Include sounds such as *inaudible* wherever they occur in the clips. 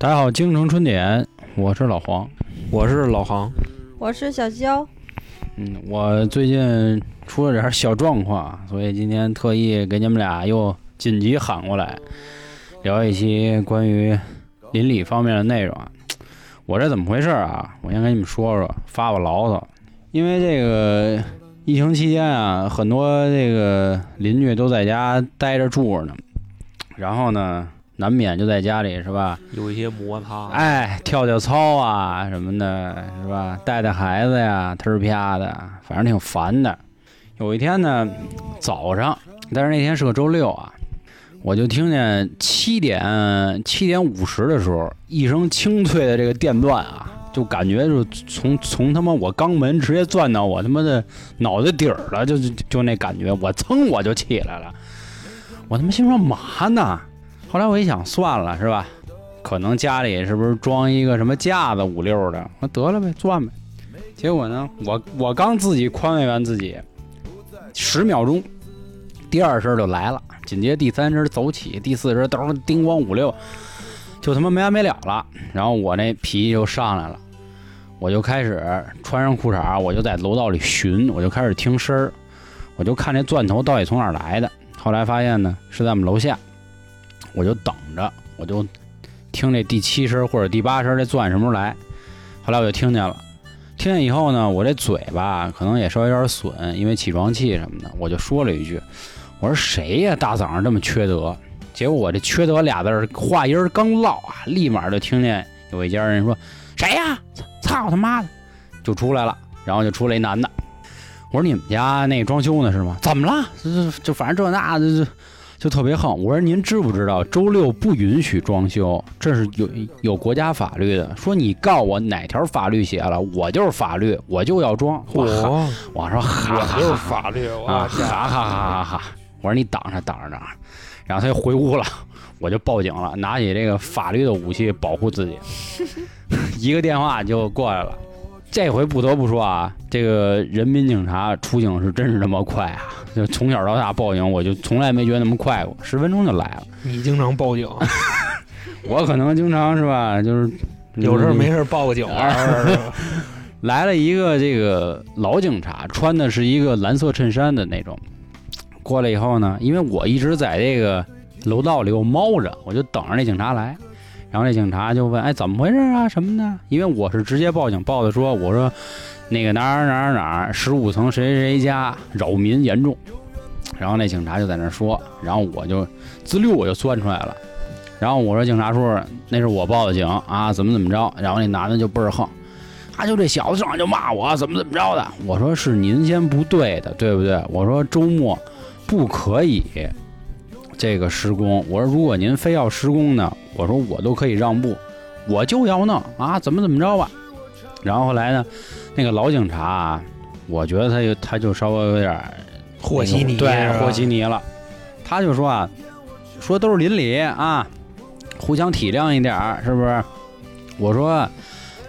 大家好，京城春点，我是老黄。我是老航，我是小娇，嗯，我最近出了点小状况，所以今天特意给你们俩又紧急喊过来，聊一期关于邻里方面的内容啊。我这怎么回事啊？我先跟你们说说，发发牢骚。因为这个疫情期间啊，很多这个邻居都在家待着住着呢，然后呢，难免就在家里是吧？有一些摩擦。哎，跳跳操啊什么的，是吧？带带孩子呀，忒儿啪的，反正挺烦的。有一天呢，早上，但是那天是个周六啊，我就听见七点七点五十的时候，一声清脆的这个电钻啊，就感觉就从从他妈我肛门直接钻到我他妈的脑袋底儿了，就就就那感觉，我噌我就起来了，我他妈心说嘛呢？后来我一想，算了，是吧？可能家里是不是装一个什么架子五六的？我得了呗，钻呗。结果呢，我我刚自己宽慰完自己，十秒钟，第二声就来了，紧接第三声走起，第四声噔叮咣五六，就他妈没完没了了。然后我那脾气就上来了，我就开始穿上裤衩，我就在楼道里寻，我就开始听声儿，我就看这钻头到底从哪儿来的。后来发现呢，是在我们楼下，我就等着，我就。听这第七声或者第八声，这钻什么时候来？后来我就听见了，听见以后呢，我这嘴巴可能也稍微有点损，因为起床气什么的，我就说了一句：“我说谁呀？大早上这么缺德？”结果我这“缺德”俩字话音刚落啊，立马就听见有一家人说：“谁呀？操他妈的！”就出来了，然后就出来一男的。我说：“你们家那装修呢是吗？怎么了？就就反正这那就就。”就特别横，我说您知不知道周六不允许装修，这是有有国家法律的。说你告我哪条法律写了，我就是法律，我就要装。我我说哈就是法律啊，哈哈哈哈哈！我说你挡着挡着挡着，然后他就回屋了，*laughs* 我就报警了，拿起这个法律的武器保护自己，*laughs* 一个电话就过来了。这回不得不说啊，这个人民警察出警是真是那么快啊！*laughs* 就从小到大报警，我就从来没觉得那么快过，十分钟就来了。你经常报警？*laughs* 我可能经常是吧，就是 *laughs* 有事没事报个警啊来了一个这个老警察，穿的是一个蓝色衬衫的那种。过来以后呢，因为我一直在这个楼道里我猫着，我就等着那警察来。然后那警察就问：“哎，怎么回事啊？什么的？”因为我是直接报警报的，说我说那个哪儿哪儿哪儿十五层谁谁谁家扰民严重。然后那警察就在那说，然后我就滋溜我就钻出来了。然后我说：“警察叔，那是我报的警啊，怎么怎么着？”然后那男的就倍儿横，他就这小子上来就骂我怎么怎么着的。我说：“是您先不对的，对不对？”我说：“周末不可以。”这个施工，我说如果您非要施工呢，我说我都可以让步，我就要弄啊，怎么怎么着吧。然后后来呢，那个老警察，啊我觉得他就他就稍微有点和稀泥，对，和稀泥了。他就说啊，说都是邻里啊，互相体谅一点儿，是不是？我说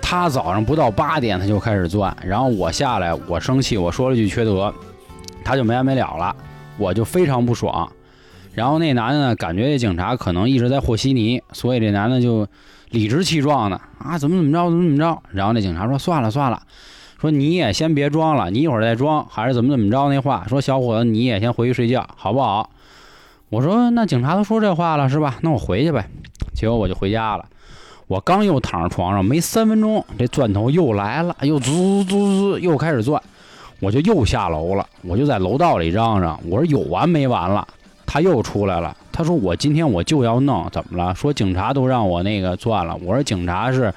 他早上不到八点他就开始钻，然后我下来我生气，我说了句缺德，他就没完没了了，我就非常不爽。然后那男的呢，感觉这警察可能一直在和稀泥，所以这男的就理直气壮的啊，怎么怎么着，怎么怎么着。然后那警察说：“算了算了，说你也先别装了，你一会儿再装，还是怎么怎么着那话。说小伙子，你也先回去睡觉，好不好？”我说：“那警察都说这话了，是吧？那我回去呗。”结果我就回家了。我刚又躺上床上，没三分钟，这钻头又来了，又滋滋滋滋，又开始钻。我就又下楼了，我就在楼道里嚷嚷：“我说有完没完了？”他又出来了，他说：“我今天我就要弄，怎么了？说警察都让我那个钻了。”我说：“警察是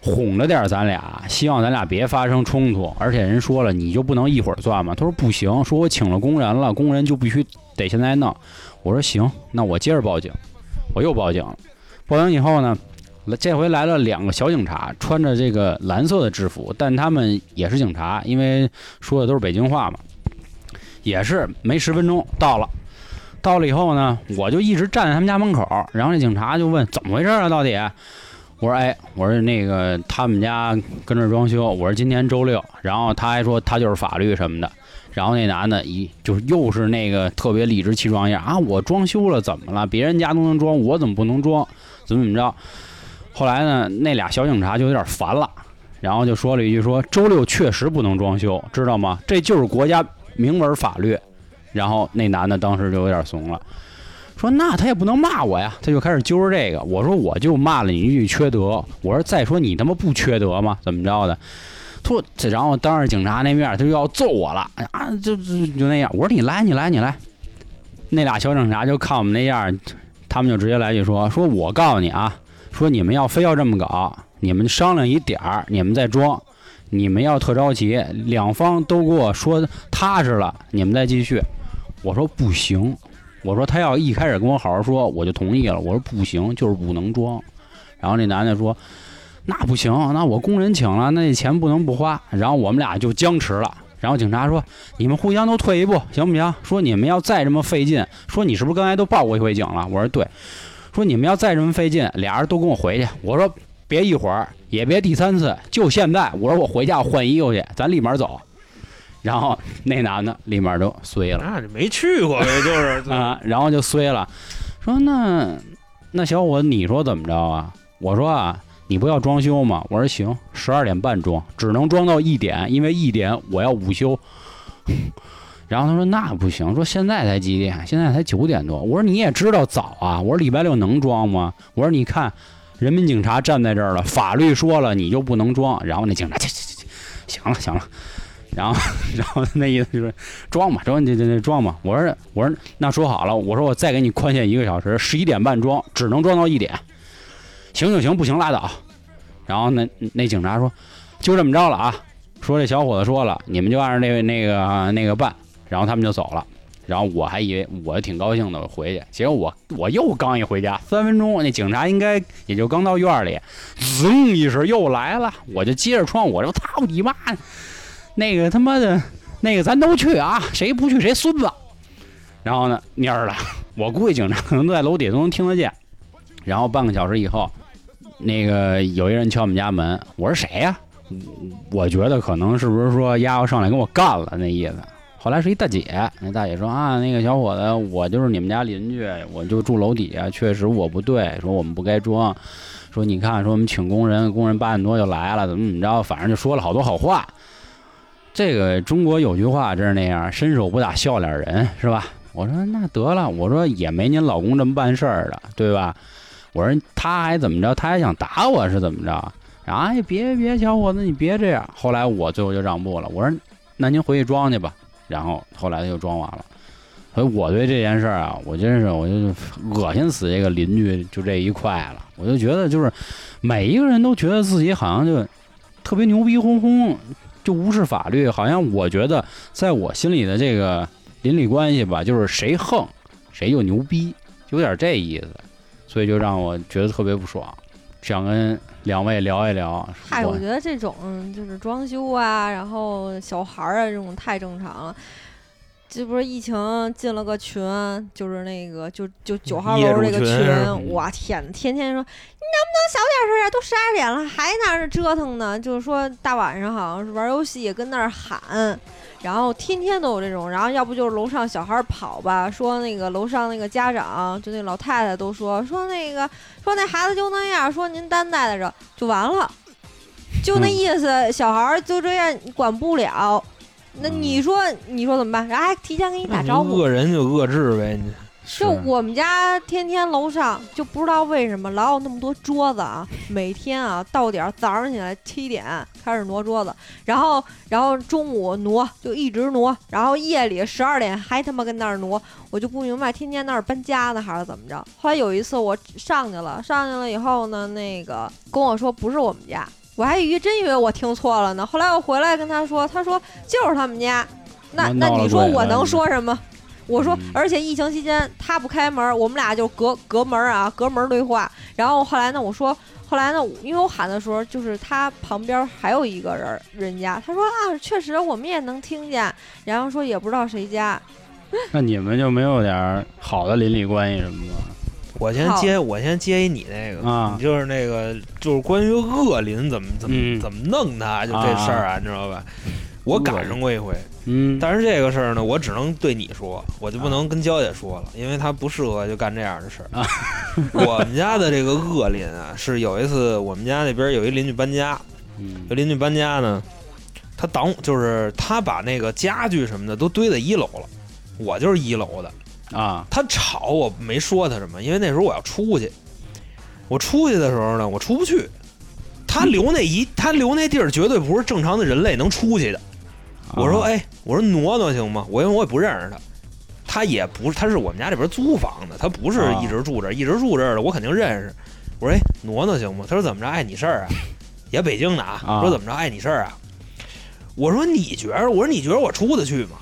哄着点咱俩，希望咱俩别发生冲突。而且人说了，你就不能一会儿钻吗？”他说：“不行，说我请了工人了，工人就必须得现在弄。”我说：“行，那我接着报警。”我又报警了。报警以后呢，这回来了两个小警察，穿着这个蓝色的制服，但他们也是警察，因为说的都是北京话嘛。也是没十分钟到了。到了以后呢，我就一直站在他们家门口，然后那警察就问怎么回事啊？到底？我说哎，我说那个他们家跟这装修，我说今天周六，然后他还说他就是法律什么的，然后那男的一就是又是那个特别理直气壮样啊，我装修了怎么了？别人家都能装，我怎么不能装？怎么怎么着？后来呢，那俩小警察就有点烦了，然后就说了一句说：“周六确实不能装修，知道吗？这就是国家明文法律。”然后那男的当时就有点怂了，说：“那他也不能骂我呀。”他就开始揪着这个。我说：“我就骂了你一句缺德。”我说：“再说你他妈不缺德吗？怎么着的？”说，然后当着警察那面，他就要揍我了啊！就就就那样。我说：“你来，你来，你来。”那俩小警察就看我们那样，他们就直接来句说：“说我告诉你啊。”说你们要非要这么搞，你们商量一点儿，你们再装。你们要特着急，两方都给我说踏实了，你们再继续。我说不行，我说他要一开始跟我好好说，我就同意了。我说不行，就是不能装。然后那男的说，那不行，那我工人请了，那钱不能不花。然后我们俩就僵持了。然后警察说，你们互相都退一步，行不行？说你们要再这么费劲，说你是不是刚才都报过一回警了？我说对。说你们要再这么费劲，俩人都跟我回去。我说别一会儿，也别第三次，就现在。我说我回家换衣服去，咱立马走。然后那男的立马就衰了。那就没去过呗，*laughs* 就是啊，然后就衰了。说那那小伙子，你说怎么着啊？我说啊，你不要装修吗？我说行，十二点半装，只能装到一点，因为一点我要午休。*laughs* 然后他说那不行，说现在才几点？现在才九点多。我说你也知道早啊。我说礼拜六能装吗？我说你看，人民警察站在这儿了，法律说了你就不能装。然后那警察，去去去，行了行了。然后 *laughs* 然后那意思就是装嘛，装这这这装嘛。我说我说那说好了，我说我再给你宽限一个小时，十一点半装，只能装到一点。行就行，不行拉倒。然后那那警察说就这么着了啊。说这小伙子说了，你们就按照那那个那个办。然后他们就走了，然后我还以为我挺高兴的，我回去，结果我我又刚一回家，三分钟，那警察应该也就刚到院里，噌一声又来了，我就接着窗，我说操你妈，那个他妈的，那个咱都去啊，谁不去谁孙子。然后呢蔫儿了，*laughs* 我估计警察可能都在楼底下都能听得见。然后半个小时以后，那个有一人敲我们家门，我说谁呀？我觉得可能是不是说丫要上来跟我干了那意思。后来是一大姐，那大姐说啊，那个小伙子，我就是你们家邻居，我就住楼底下，确实我不对，说我们不该装，说你看，说我们请工人，工人八点多就来了，怎么怎么着，反正就说了好多好话。这个中国有句话真是那样，伸手不打笑脸人，是吧？我说那得了，我说也没您老公这么办事儿的，对吧？我说他还怎么着？他还想打我是怎么着？哎，别别，小伙子你别这样。后来我最后就让步了，我说那您回去装去吧。然后后来他就装完了，所以我对这件事儿啊，我真是我就恶心死这个邻居就这一块了。我就觉得就是每一个人都觉得自己好像就特别牛逼哄哄，就无视法律。好像我觉得在我心里的这个邻里关系吧，就是谁横谁就牛逼，有点这意思。所以就让我觉得特别不爽，想跟两位聊一聊。嗨，我觉得这种就是装修啊，然后小孩儿啊，这种太正常了。这不是疫情进了个群，就是那个就就九号楼这个群，我天呐，天天说你能不能小点声啊？都十二点了，还在那折腾呢。就是说大晚上好像是玩游戏，跟那儿喊。然后天天都有这种，然后要不就是楼上小孩跑吧，说那个楼上那个家长，就那老太太都说说那个说那孩子就那样，说您担待着就完了，就那意思，小孩就这样管不了。那你说你说怎么办？然后还提前给你打招呼，恶人就恶治呗，你。就我们家天天楼上就不知道为什么老有那么多桌子啊，每天啊到点早上起来七点开始挪桌子，然后然后中午挪就一直挪，然后夜里十二点还他妈跟那儿挪，我就不明白天天那儿搬家呢还是怎么着。后来有一次我上去了，上去了以后呢，那个跟我说不是我们家，我还以为真以为我听错了呢。后来我回来跟他说，他说就是他们家，那那你说我能说什么？我说，而且疫情期间他不开门，我们俩就隔隔门啊，隔门对话。然后后来呢，我说，后来呢，因为我喊的时候，就是他旁边还有一个人，人家他说啊，确实我们也能听见。然后说也不知道谁家。那你们就没有点好的邻里关系什么的？我先接，我先接一你那个啊，就是那个就是关于恶邻怎么怎么怎么弄他，就这事儿啊，你知道吧？我赶上过一回，嗯，但是这个事儿呢，我只能对你说，我就不能跟娇姐说了，因为她不适合就干这样的事儿。我们家的这个恶邻啊，是有一次我们家那边有一邻居搬家，嗯。这邻居搬家呢，他挡就是他把那个家具什么的都堆在一楼了，我就是一楼的，啊他吵我没说他什么，因为那时候我要出去，我出去的时候呢，我出不去。他留那一，他留那地儿绝对不是正常的人类能出去的。我说，啊哎，我说挪挪行吗？我因为我也不认识他，他也不是，他是我们家这边租房的，他不是啊一直住这儿，一直住这儿的，我肯定认识。我说，哎，挪挪行吗？他说怎么着？碍你事儿啊？也北京的啊。啊说怎么着？碍你事儿啊？我说你觉着？我说你觉得我出得去吗？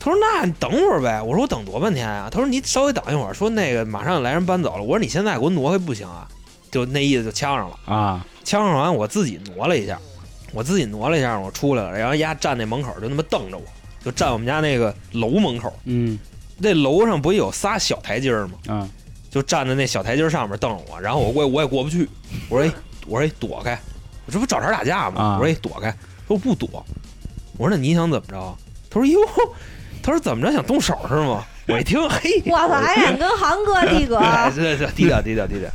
他说那你等会儿呗。我说我等多半天啊？他说你稍微等一会儿。说那个马上来人搬走了。我说你现在给我挪开不行啊？就那意思就呛上了。啊呛上完，我自己挪了一下，我自己挪了一下，我出来了，然后丫站那门口就那么瞪着我，就站我们家那个楼门口，嗯那楼上不有仨小台阶儿吗？嗯就站在那小台阶儿上面瞪着我，然后我过我也过不去，我说哎，我说哎躲开，我这不找茬打架吗？啊我说哎躲开，他说不躲，我说那你想怎么着？他说哟，他说怎么着想动手是吗？我一听嘿，我操，还敢跟航哥 *laughs* 弟哥？哎，对对，低调低调低调。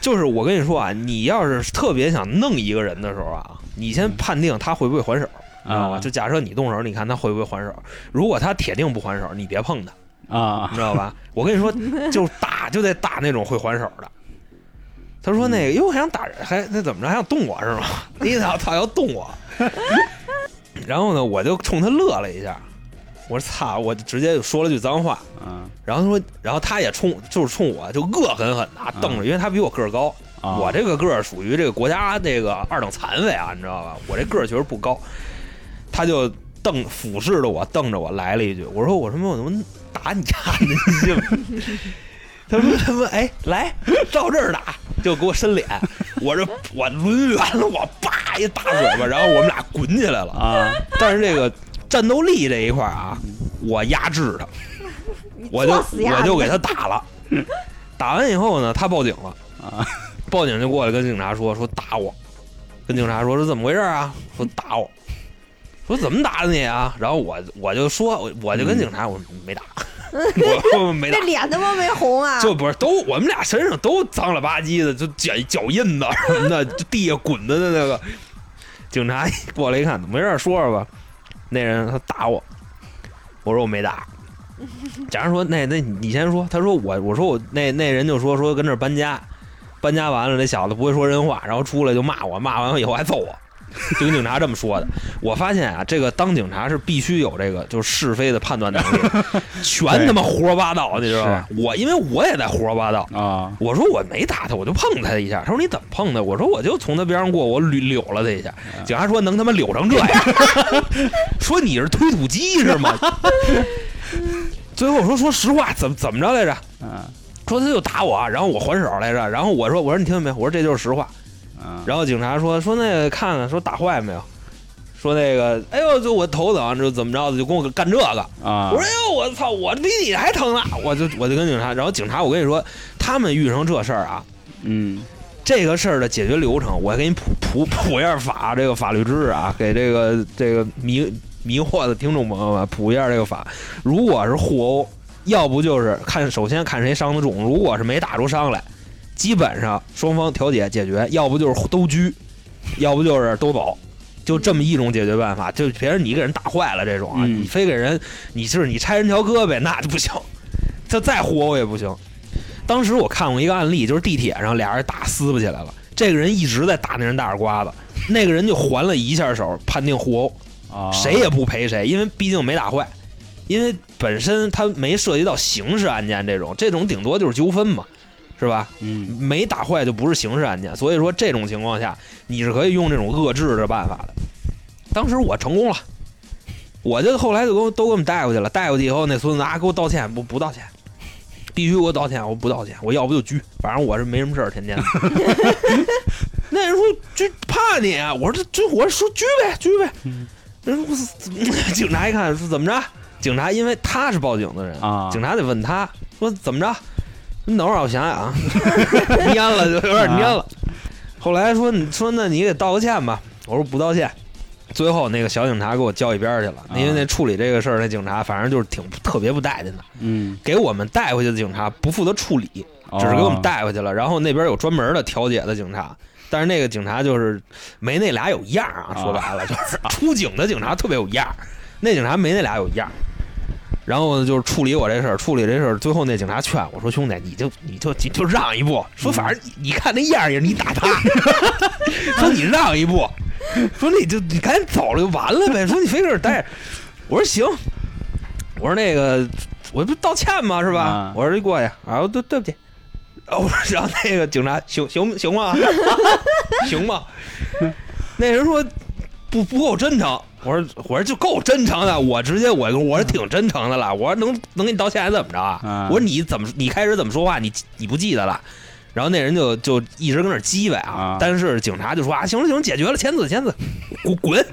就是我跟你说啊，你要是特别想弄一个人的时候啊，你先判定他会不会还手，知道吧？啊就假设你动手，你看他会不会还手。如果他铁定不还手，你别碰他，啊你知道吧？我跟你说，就打就得打那种会还手的。他说那个，哟，还想打人，还那怎么着，还想动我是吗？*laughs* 你操，他要动我。*laughs* 然后呢，我就冲他乐了一下，我说操，我就直接就说了句脏话。嗯然后他说，然后他也冲，就是冲我就恶狠狠的瞪着，因为他比我个儿高，啊！我这个个儿属于这个国家这个二等残废啊，你知道吧？我这个儿确实不高，他就瞪俯视着我，瞪着我来了一句，我说我他妈我他妈打你丫的，你信吗？他说他妈哎来照这儿打，就给我伸脸，我这我抡圆了，我叭一大嘴巴，然后我们俩滚起来了。啊但是这个战斗力这一块啊，我压制他。*laughs* 我就我就给他打了，打完以后呢，他报警了，啊报警就过来跟警察说说打我，跟警察说是怎么回事啊？说打我，说怎么打的你啊？然后我我就说我我就跟警察 *laughs* 我说没打，我我没打这，脸他妈没红啊！就不是都我们俩身上都脏了吧唧的，就脚脚印子什么的，就地下滚的那个。*laughs* 警察一过来一看，没事？说说吧。那人他打我，我说我没打。*laughs* 假如说那那你先说，他说我我说我那那人就说说跟这儿搬家，搬家完了那小子不会说人话，然后出来就骂我，骂完以后还揍我，*laughs* 就跟警察这么说的。我发现啊，这个当警察是必须有这个就是是非的判断能力，*laughs* 全他妈胡说八道，你知道吧？我因为我也在胡说八道。啊我说我没打他，我就碰他一下。他说你怎么碰的？我说我就从他边上过，我捋扭了他一下。警察说能他妈扭成这样？*laughs* 说你是推土机是吗？最后我说说实话，怎么怎么着来着？嗯说他就打我，然后我还手来着。然后我说我说你听见没？我说这就是实话。啊然后警察说说那个看看说打坏没有？说那个哎呦就我头疼，就怎么着的就跟我干这个。啊我说：“哎呦，我操，我比你还疼呢！”我就我就跟警察，然后警察，我跟你说，他们遇上这事儿啊，嗯这个事儿的解决流程，我给你普普 *laughs* 普一下法这个法律知识啊，给这个这个迷迷惑的听众朋友们普一下这个法。如果是互殴，要不就是看首先看谁伤的重，如果是没打出伤来，基本上双方调解解决，要不就是都拘，要不就是都走。就这么一种解决办法，就别人你给人打坏了这种啊，嗯你非给人，你是你拆人条胳膊那就不行，他再互殴也不行。当时我看过一个案例，就是地铁上俩人打撕不起来了，这个人一直在打那人大耳刮子，*laughs* 那个人就还了一下手，判定互殴，啊谁也不赔谁，因为毕竟没打坏，因为本身他没涉及到刑事案件这种，这种顶多就是纠纷嘛，是吧？嗯没打坏就不是刑事案件，所以说这种情况下你是可以用这种遏制的办法的。当时我成功了，我就后来就给我都给我们带过去了，带过去以后那孙子啊给我道歉，不不道歉，必须给我道歉，我不道歉，我要不就拘，反正我是没什么事儿，天天的。*laughs* 那人说拘怕你啊，我说这这我说拘呗拘呗，人说我怎么警察一看说怎么着？警察因为他是报警的人啊警察得问他说怎么着？你等会儿我想想啊，*laughs* 蔫了就有点蔫了。后来说你说那你给道个歉吧，我说不道歉。最后那个小警察给我叫一边去了，因为那处理这个事儿那警察反正就是挺特别不待见的，嗯，给我们带回去的警察不负责处理，只是给我们带回去了。然后那边有专门的调解的警察，但是那个警察就是没那俩有样儿啊，说白了就是出警的警察特别有样儿，那警察没那俩有样儿。然后就是处理我这事儿，处理这事儿，最后那警察劝我说：“兄弟，你就你就你就让一步，说反正你你看那样儿也是你打他，*laughs* 说你让一步，说你就你赶紧走了就完了呗，说你非搁这儿待着。”我说行，我说那个我不道歉吗？是吧？啊我说一过去啊，对对不起。啊我说然后那个警察行行行吗？*laughs* 行吗？那人说不不够真诚。我说我说就够真诚的，我直接我我是挺真诚的了。我说能能给你道歉还怎么着啊？啊我说你怎么你开始怎么说话你你不记得了？然后那人就就一直跟那儿叽歪啊啊，但是警察就说啊，行了行了，解决了，签字签字，滚滚。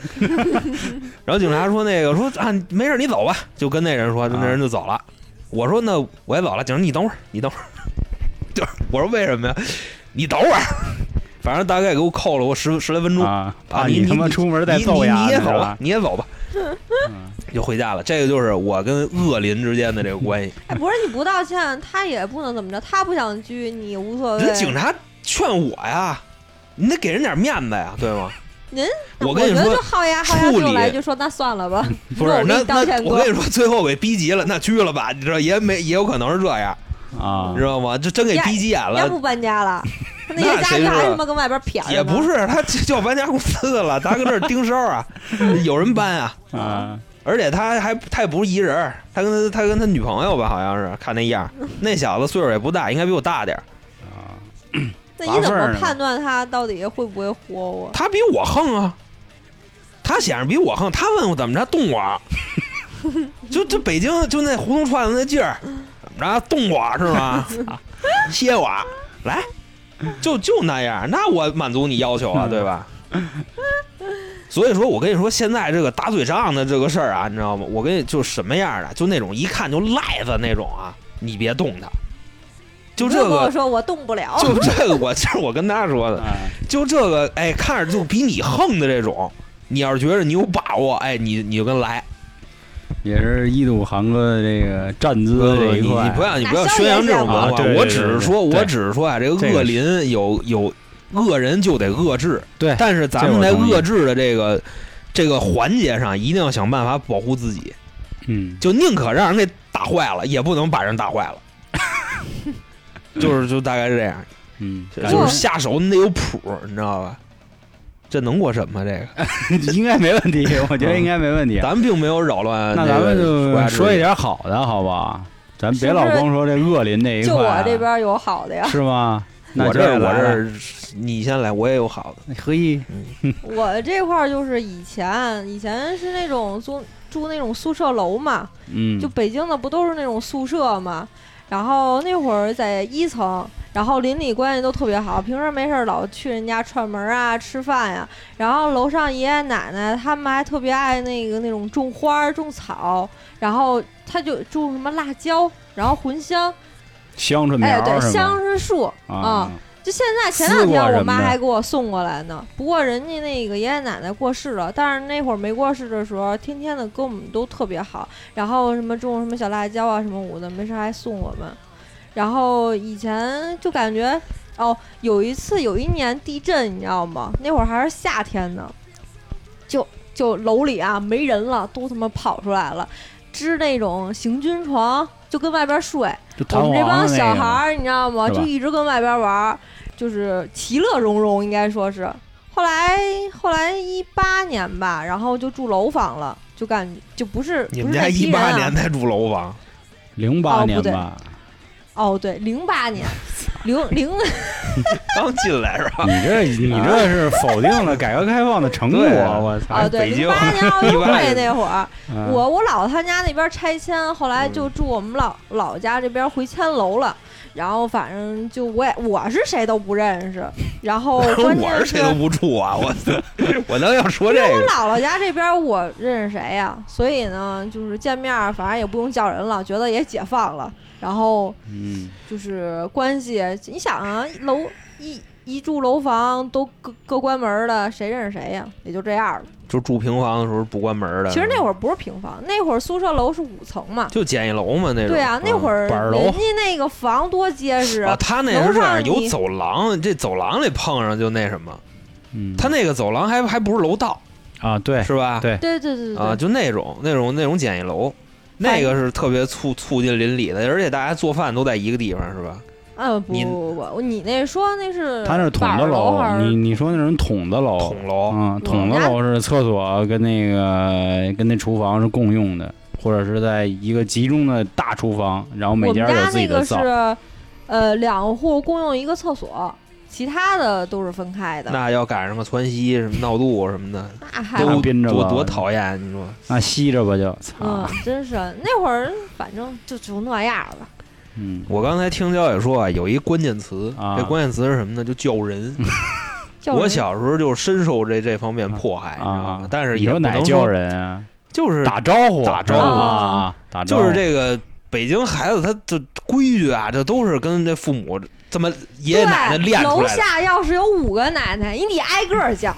*laughs* 然后警察说那个说啊，没事你走吧，就跟那人说，那人就走了。我说那我也走了，警察你等会儿，你等会儿，*laughs* 就是我说为什么呀？你等会儿，反正大概给我扣了我十十来分钟啊，啊，你他妈出门再你揍呀，你你也走吧，？你也走吧，嗯就回家了。这个就是我跟恶邻之间的这个关系。哎，不是你不道歉，他也不能怎么着，他不想拘你无所谓。人警察劝我呀，你得给人点面子呀，对吗？*laughs* 您，我跟你说觉就好呀好牙处理就来就说那算了吧，*laughs* 不是那你道歉我跟你说，最后给逼急了，那拘了吧，你知道也没也有可能是这样，啊你知道吗？这真给逼急眼了。要不搬家了，*laughs* *laughs* 那那些家具还他妈跟外边撇着呢也不是，他就要搬家公司的了，他搁这儿盯梢啊，*laughs* 有人搬啊，*laughs* 啊而且他还他也不是一人儿，他跟他他跟他女朋友吧，好像是看那样儿，那小子岁数也不大，应该比我大点儿。啊！那你怎么判断他到底会不会豁我？他比我横啊，他显然比我横。他问我怎么着动我，就就北京就那胡同串子那劲儿，怎么着动我是吗？歇我来，*laughs* 就就那样，那我满足你要求啊，对吧？*laughs* 所以说我跟你说，现在这个打嘴仗的这个事儿啊，你知道吗？我跟你就什么样的，就那种一看就赖子那种啊，你别动他。就这个我，说我动不了，就这个，我 *laughs* 这是我跟他说的，啊就这个，哎，看着就比你横的这种，你要是觉得你有把握，哎，你你就跟来，也是一睹韩哥的这个站姿这一块，你你不要你不要宣扬这种文化，我只是说，我只是说啊，这个恶邻有有恶人就得遏制，对但是咱们在遏制的这个这个环节上，一定要想办法保护自己，嗯，就宁可让人给打坏了，也不能把人打坏了，*laughs* 就是就大概是这样，嗯，就是下手你得有谱，你知道吧？这能过审吗？这个 *laughs* 应该没问题，*laughs* 我觉得应该没问题。咱们并没有扰乱那咱们就说一点好的，好吧？咱别老光说这恶邻那一块，就我这边有好的呀。是吗？*laughs* 那我这儿我这，你先来，我也有好的。嘿，我这块儿就是以前以前是那种租住那种宿舍楼嘛，嗯，就北京的不都是那种宿舍嘛？然后那会儿在一层，然后邻里关系都特别好，平时没事儿老去人家串门啊、吃饭呀、然后楼上爷爷奶奶他们还特别爱那个那种种花儿、种草，然后他就种什么辣椒，然后茴香，香椿苗哎，对，香椿树啊啊。就现在前两天我妈还给我送过来呢，不过人家那个爷爷奶奶过世了，但是那会儿没过世的时候，天天的跟我们都特别好，然后什么种什么小辣椒啊什么五的，没事还送我们。然后以前就感觉哦，有一次有一年地震，你知道吗？那会儿还是夏天呢，就就楼里啊没人了，都他妈跑出来了，支那种行军床，就跟外边睡。我们这帮小孩儿，你知道吗？就一直跟外边玩儿，就是其乐融融，应该说是。后来后来一八年吧，然后就住楼房了，就感觉就不是你们家一八人啊年才住楼房，零八哦不对年吧？哦，对，零八年，零零 *laughs* 刚进来是吧？你这你这是否定了改革开放的成果，我操！啊，对，北京零八年奥运会那会儿，嗯我我姥他家那边拆迁，后来就住我们老老家这边回迁楼了。然后反正就我也我是谁都不认识，然后 *laughs* 关键我是谁都不住啊！我我能要说这我个？姥姥家这边我认识谁呀、所以呢，就是见面儿反正也不用叫人了，觉得也解放了。然后嗯，就是关系，你想啊，楼一一住楼房都各各关门了，谁认识谁呀？也就这样了。就住平房的时候不关门的。其实那会儿不是平房，那会儿宿舍楼是五层嘛。就简易楼嘛那种。对啊，那会儿人家那个房多结实啊，他那是这样，楼上有走廊，这走廊里碰上就那什么，嗯，他那个走廊还还不是楼道，啊，对，是吧？对对对对对啊，就那种那种那种简易楼，那个是特别促促进邻里的，而且大家做饭都在一个地方，是吧？啊，不你不不不，你那说那是他那是筒子楼你你说那种筒子楼，筒楼，嗯，筒子楼是厕所跟那个跟那厨房是共用的，或者是在一个集中的大厨房，然后每家有自己的灶。是呃两户共用一个厕所，其他的都是分开的。那要赶上个窜稀什么闹肚什么的，那还着吧多多讨厌！你说那吸着吧就，嗯，，真是那会儿反正就就那样吧。嗯，我刚才听焦姐说啊，有一关键词，啊这关键词是什么呢？就叫人。*laughs* 叫人我小时候就深受这这方面迫害，你知道吗啊？但是也不能哪叫人啊？就是打招呼，打招呼啊，打招呼，就是这个北京孩子，他这规矩啊，这都是跟这父母这么爷爷奶奶，练出楼来的。下要是有五个奶奶，你得挨个儿叫，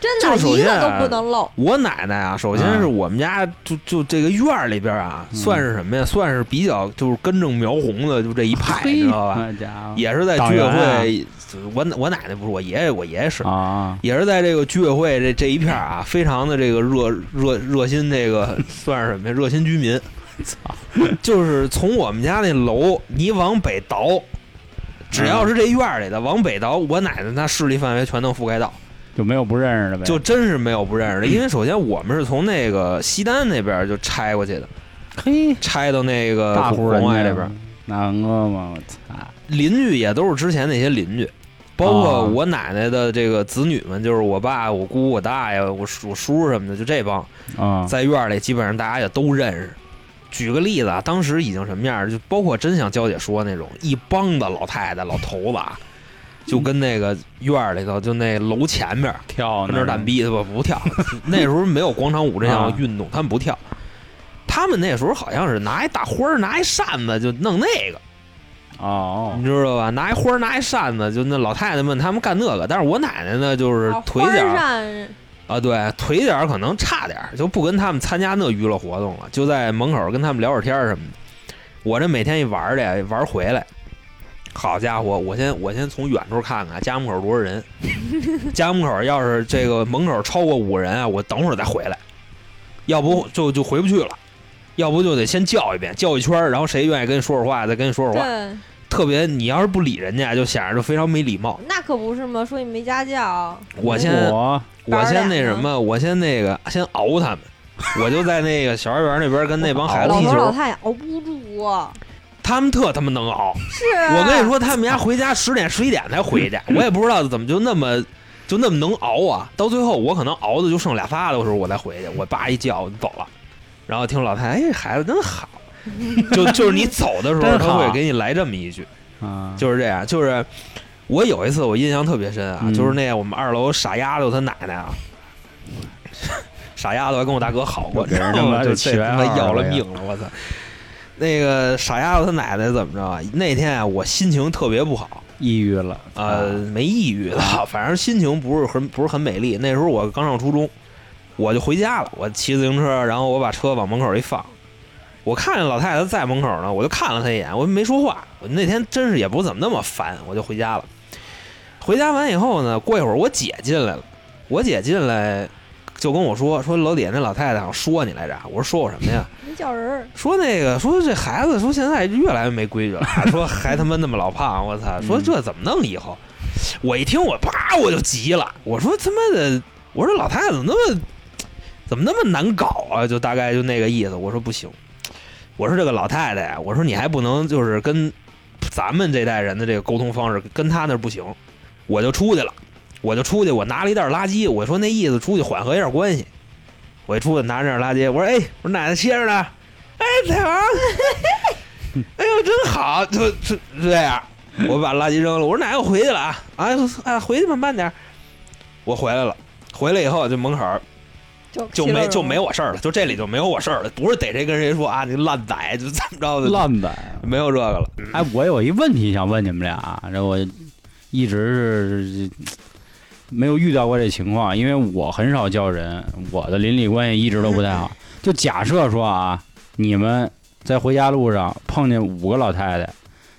真的一个啊都不能漏。我奶奶啊，首先是我们家就就这个院儿里边啊，嗯算是什么呀？算是比较就是根正苗红的，就这一派，你知道吧？也是在居委会，我我奶奶不是，我爷爷我爷爷是，啊，也是在这个居委会这这一片儿啊，非常的这个热热热心，这个 *laughs* 算是什么呀？热心居民。*laughs* 就是从我们家那楼，你往北倒，只要是这院儿里的，往北倒，我奶奶那势力范围全能覆盖到，就没有不认识的呗，就真是没有不认识的。因为首先我们是从那个西单那边就拆过去的，嘿，拆到那个大户人家。红外这边，那个嘛，我操，邻居也都是之前那些邻居，包括啊。我奶奶的这个子女们，就是我爸、我姑、我大爷、我叔、我叔什么的，就这帮，啊，在院儿里基本上大家也都认识。举个例子啊，当时已经什么样儿，就包括真像娇姐说那种一帮子老太太、老头子啊，就跟那个院儿里头，就那楼前面跳跟那儿蛋逼的吧，不跳。*laughs* 那时候没有广场舞这项啊运动，他们不跳。他们那时候好像是拿一大花儿，拿一扇子就弄那个，哦你，知道吧？拿一花儿，拿一扇子，就那老太太们他们干那个。但是我奶奶呢，就是腿脚啊，对，腿脚儿可能差点，就不跟他们参加那娱乐活动了，就在门口跟他们聊会天什么的。我这每天一玩儿去，玩回来，好家伙，我先我先从远处看看家门口多少人，家门口要是这个门口超过五人啊，我等会儿再回来，要不就就回不去了，要不就得先叫一遍，叫一圈，然后谁愿意跟你说会儿话，再跟你说会儿话。对，特别你要是不理人家，就显得就非常没礼貌。那可不是吗，说你没家教。我先我我先那什么，我先那个先熬他们，*laughs* 我就在那个小花园那边跟那帮孩子踢老头老球，太太熬不住啊，他们特他妈能熬。是我跟你说，他们家回家十点十一点才回去，*laughs* 我也不知道怎么就那么就那么能熬啊。到最后我可能熬的就剩俩仨的时候，我再回去，我爸一叫我就走了，然后听老太太，哎，这孩子真好。就就是你走的时候，他会给你来这么一句，啊，就是这样，就是我有一次我印象特别深啊，嗯就是那我们二楼傻丫头她奶奶啊，*laughs* 傻丫头还跟我大哥好过，给人知道妈就他妈要了命了，我操！那个傻丫头她奶奶怎么着啊？那天啊，我心情特别不好，抑郁了，呃，没抑郁了，反正心情不是很不是很美丽。那时候我刚上初中，我就回家了，我骑自行车，然后我把车往门口一放，我看见老太太在门口呢，我就看了她一眼，我没说话。我那天真是也不怎么那么烦，我就回家了。回家完以后呢，过一会儿我姐进来了，我姐进来就跟我说说楼底下那老太太好像说你来着，我说说我什么呀？没叫人，说那个说这孩子说现在越来越没规矩了，*laughs* 说还他妈那么老胖，我操！说这怎么弄以后？我一听我啪我就急了，我说他妈的，我说老太太怎么那么怎么那么难搞啊？就大概就那个意思。我说不行，我说这个老太太呀，我说你还不能就是跟咱们这代人的这个沟通方式跟她那儿不行，我就出去了，我就出去，我拿了一袋垃圾，我说那意思出去缓和一下关系。我一出去拿着垃圾，我说哎，我说奶奶歇着呢，哎，彩王，*laughs* 哎呦真好，就就这样，我把垃圾扔了，我说奶奶我回去了啊，啊啊回去吧，慢点儿。我回来了，回来以后就门口儿就就没就没我事儿了，就这里就没有我事儿了，不是逮谁跟谁说啊你烂仔就怎么着的，烂仔。没有这个了。哎，我有一问题想问你们俩啊，这我一直是没有遇到过这情况，因为我很少叫人，我的邻里关系一直都不太好。就假设说啊，你们在回家路上碰见五个老太太，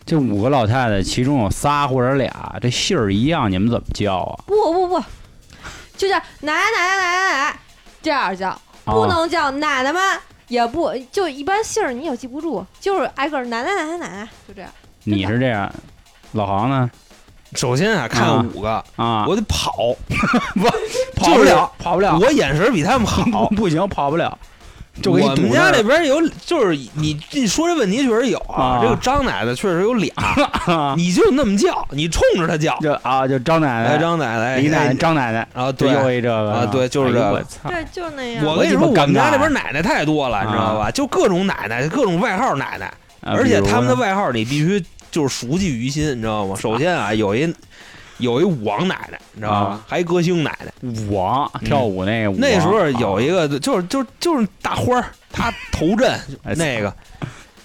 这五个老太太其中有仨或者俩这姓儿一样，你们怎么叫啊？不不不，就叫奶奶奶奶奶这样叫，不啊能叫奶奶们，也不就一般姓儿你也记不住，就是挨个奶奶奶奶奶奶就这样。你是这样，老航呢？首先啊，看啊五个，啊，我得跑，*laughs* 跑不了，跑不了，我眼神比他们好。*laughs* 不行，跑不了。就给你我们家堵那边有，就是你你说这问题确实有啊啊，这个张奶奶确实有俩，*laughs* 啊，你就那么叫，你冲着她叫，就啊，就张奶哎，奶、张奶奶，李奶奶、哎张奶奶，啊，就对，又一这个啊对就是这个！对，就是那样。我跟你说，我们家那边奶奶太多了，你知道吧？就各种奶奶，各种外号奶奶，啊而且他们的外号你必须就是熟记于心，你知道吗？首先啊，有一有一舞王奶奶，你知道吗？啊？还歌星奶奶。舞王跳舞那个舞王，那时候有一个个，就是就是就是大花儿，她头阵 *laughs* 哎那个，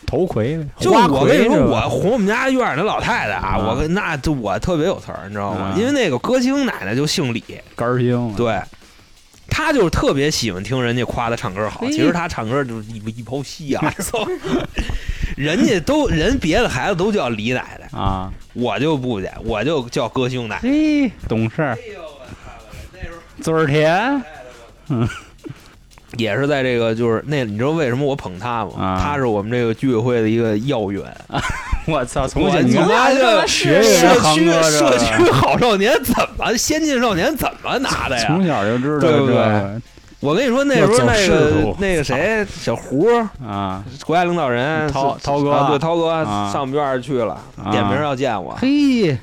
头盔，就是花我跟你说，是吧我哄我们家院儿那老太太啊，啊。我跟那就我特别有词儿，你知道吗？啊？因为那个歌星奶奶就姓李，杆儿星，对。她就是特别喜欢听人家夸她唱歌好，嘿。其实她唱歌就是一一泡稀啊，*laughs* 人家都人别的孩子都叫李奶奶，啊，我就不去，我就叫哥兄奶懂事儿，嘴儿甜，也是在这个就是那，你知道为什么我捧他吗？啊。她是我们这个居委会的一个要员，*laughs* 我操，从小你妈这学社区社区好少年怎么先进少年怎么拿的呀？从小就知道对不对？这个我跟你说，那时候那个那个谁，小胡啊，国家领导人涛涛哥啊对涛哥啊上我们院儿去了，啊点名要见我，*laughs* 嘿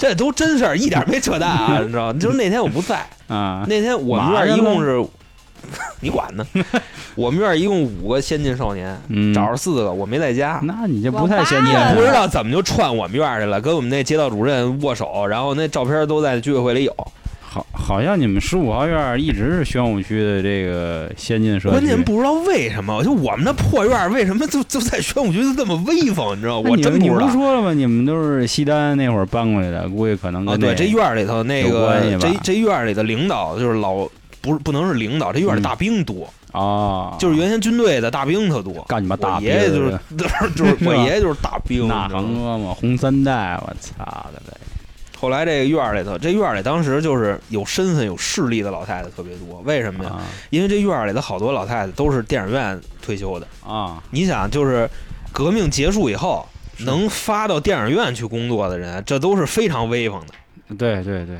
这都真事儿，一点没扯淡啊，你知道？就是那天我不在，*laughs* 啊，那天我们院儿一共是，你管呢？我们院儿一共五个先进少年，嗯，找着四个，我没在家。那你这不太先进不知道怎么就串我们院儿去了，跟我们那街道主任握手，然后那照片都在居委会里有。好，好像你们十五号院儿一直是宣武区的这个先进社区。关键不知道为什么，就我们那破院儿为什么就 *laughs* 就在宣武区就这么威风，你知道吗？我真不知道。不说了吗？你们都是西单那会儿搬过来的，估计可能对，这院儿里头那个这这院儿里的领导就是老不是不能是领导，这院儿里嗯大兵多，啊，就是原先军队的大兵特多。干你妈大我兵爷爷就是 *laughs* 就是就是我爷爷就是大兵，*laughs* 那你知道吗航哥嘛，红三代，我操的嘞！后来这个院儿里头，这院儿里当时就是有身份有势力的老太太特别多，为什么呀？啊因为这院儿里的好多老太太都是电影院退休的。啊，你想，就是革命结束以后，能发到电影院去工作的人，这都是非常威风的。对对对，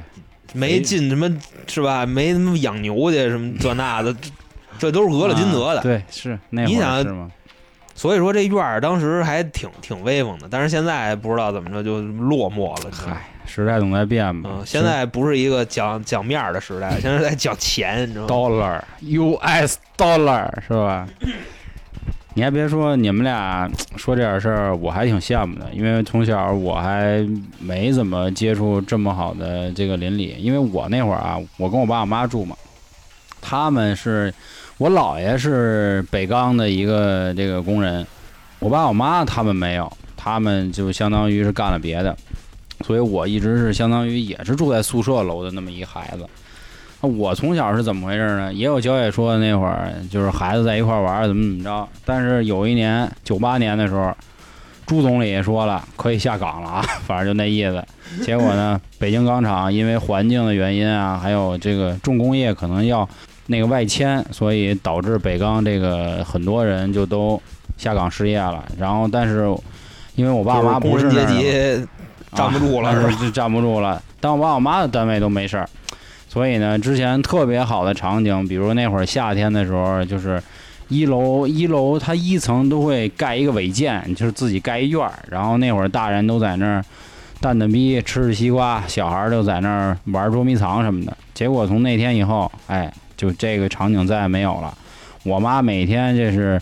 没进什么是吧？没什么养牛去什么这那的，这这都是讹了金德的。啊对，是那会你想儿是吗？所以说这院儿当时还挺挺威风的，但是现在不知道怎么着就落寞了。嗨，时代总在变嘛。嗯，现在不是一个讲讲面儿的时代，现在在讲钱，你知道吗？dollar US dollar 是吧？你还别说，你们俩说这点事儿，我还挺羡慕的，因为从小我还没怎么接触这么好的这个邻里，因为我那会儿啊，我跟我爸我妈住嘛，他们是我姥爷是北钢的一个这个工人，我爸我妈他们没有，他们就相当于是干了别的，所以我一直是相当于也是住在宿舍楼的那么一孩子。我从小是怎么回事呢？也有焦野说的那会儿，就是孩子在一块玩怎么怎么着。但是有一年九八年的时候，朱总理也说了可以下岗了啊，*laughs* 反正就那意思。结果呢，北京钢厂因为环境的原因啊，还有这个重工业可能要那个外迁，所以导致北钢这个很多人就都下岗失业了。然后，但是因为我爸妈不是阶级站不住了，啊是吧？就 *laughs* 站不住了。但我爸我妈的单位都没事儿，所以呢，之前特别好的场景，比如那会儿夏天的时候，就是一楼一楼它一层都会盖一个违建，就是自己盖一院儿，然后那会儿大人都在那儿蛋蛋逼吃着西瓜，小孩儿就在那儿玩捉迷藏什么的。结果从那天以后，哎，就这个场景再也没有了。我妈每天这是。